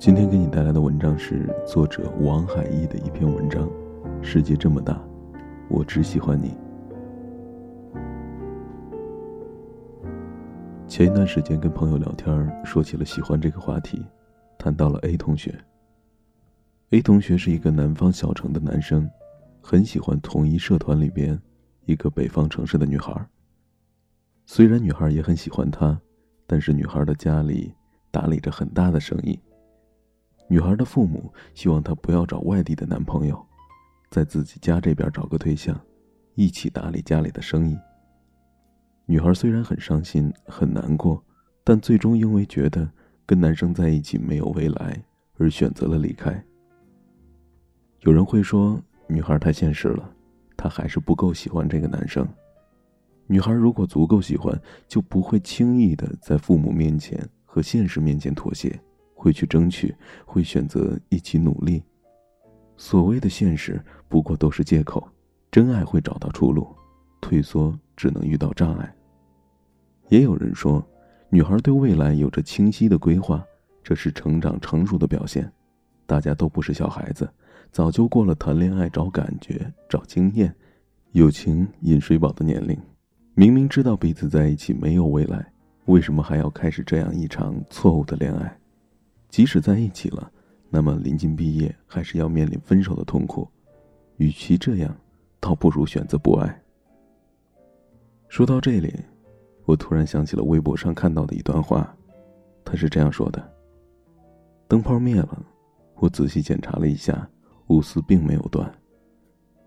今天给你带来的文章是作者王海义的一篇文章，《世界这么大，我只喜欢你》。前一段时间跟朋友聊天，说起了喜欢这个话题，谈到了 A 同学。A 同学是一个南方小城的男生，很喜欢同一社团里边一个北方城市的女孩。虽然女孩也很喜欢他，但是女孩的家里打理着很大的生意。女孩的父母希望她不要找外地的男朋友，在自己家这边找个对象，一起打理家里的生意。女孩虽然很伤心、很难过，但最终因为觉得跟男生在一起没有未来，而选择了离开。有人会说，女孩太现实了，她还是不够喜欢这个男生。女孩如果足够喜欢，就不会轻易的在父母面前和现实面前妥协。会去争取，会选择一起努力。所谓的现实，不过都是借口。真爱会找到出路，退缩只能遇到障碍。也有人说，女孩对未来有着清晰的规划，这是成长成熟的表现。大家都不是小孩子，早就过了谈恋爱找感觉、找经验、友情饮水饱的年龄。明明知道彼此在一起没有未来，为什么还要开始这样一场错误的恋爱？即使在一起了，那么临近毕业还是要面临分手的痛苦。与其这样，倒不如选择不爱。说到这里，我突然想起了微博上看到的一段话，他是这样说的：“灯泡灭了，我仔细检查了一下，钨丝并没有断。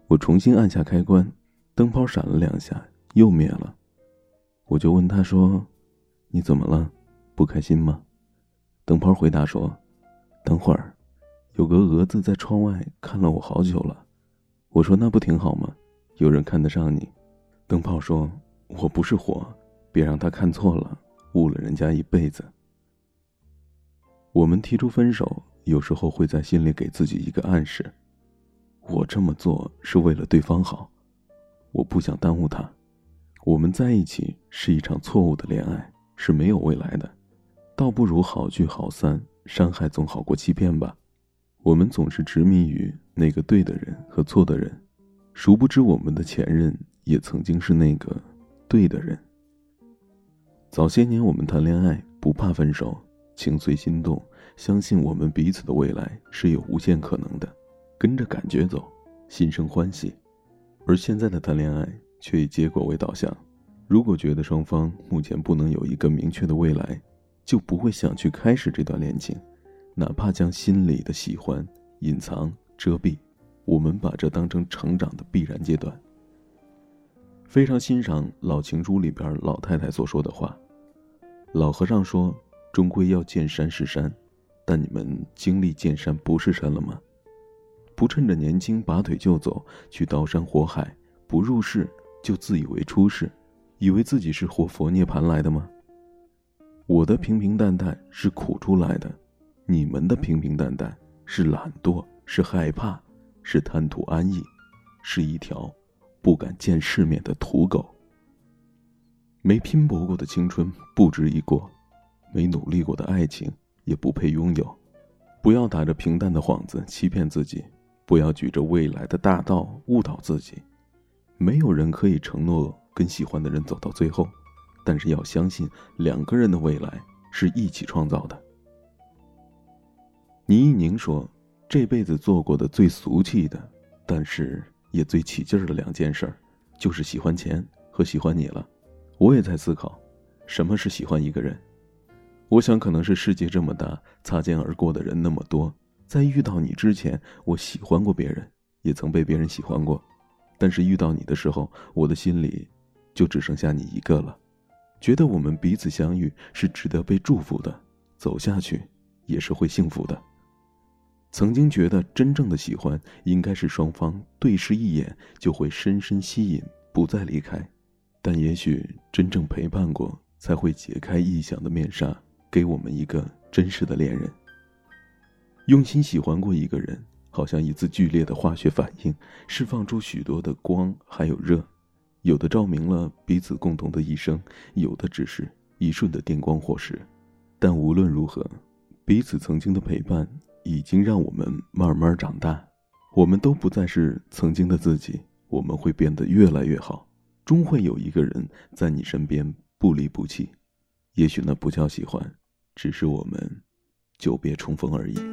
我重新按下开关，灯泡闪了两下，又灭了。我就问他说：‘你怎么了？不开心吗？’”灯泡回答说：“等会儿，有个蛾子在窗外看了我好久了。”我说：“那不挺好吗？有人看得上你。”灯泡说：“我不是火，别让他看错了，误了人家一辈子。”我们提出分手，有时候会在心里给自己一个暗示：我这么做是为了对方好，我不想耽误他。我们在一起是一场错误的恋爱，是没有未来的。倒不如好聚好散，伤害总好过欺骗吧。我们总是执迷于那个对的人和错的人，殊不知我们的前任也曾经是那个对的人。早些年我们谈恋爱不怕分手，情随心动，相信我们彼此的未来是有无限可能的，跟着感觉走，心生欢喜。而现在的谈恋爱却以结果为导向，如果觉得双方目前不能有一个明确的未来。就不会想去开始这段恋情，哪怕将心里的喜欢隐藏遮蔽，我们把这当成成长的必然阶段。非常欣赏《老情书》里边老太太所说的话：“老和尚说，终归要见山是山，但你们经历见山不是山了吗？不趁着年轻拔腿就走，去刀山火海，不入世就自以为出世，以为自己是活佛涅盘来的吗？”我的平平淡淡是苦出来的，你们的平平淡淡是懒惰，是害怕，是贪图安逸，是一条不敢见世面的土狗。没拼搏过的青春不值一过，没努力过的爱情也不配拥有。不要打着平淡的幌子欺骗自己，不要举着未来的大道误导自己。没有人可以承诺跟喜欢的人走到最后。但是要相信，两个人的未来是一起创造的。倪一宁说：“这辈子做过的最俗气的，但是也最起劲儿的两件事儿，就是喜欢钱和喜欢你了。”我也在思考，什么是喜欢一个人？我想，可能是世界这么大，擦肩而过的人那么多，在遇到你之前，我喜欢过别人，也曾被别人喜欢过，但是遇到你的时候，我的心里就只剩下你一个了。觉得我们彼此相遇是值得被祝福的，走下去也是会幸福的。曾经觉得真正的喜欢应该是双方对视一眼就会深深吸引，不再离开。但也许真正陪伴过，才会解开臆想的面纱，给我们一个真实的恋人。用心喜欢过一个人，好像一次剧烈的化学反应，释放出许多的光还有热。有的照明了彼此共同的一生，有的只是一瞬的电光火石，但无论如何，彼此曾经的陪伴已经让我们慢慢长大，我们都不再是曾经的自己，我们会变得越来越好，终会有一个人在你身边不离不弃。也许那不叫喜欢，只是我们久别重逢而已。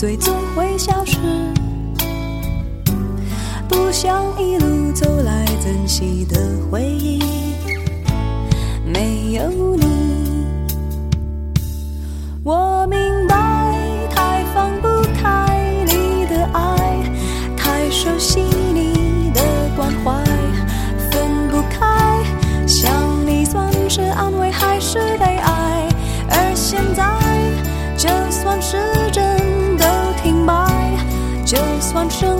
最终会消失，不想一路走来珍惜的回忆没有你。我明放生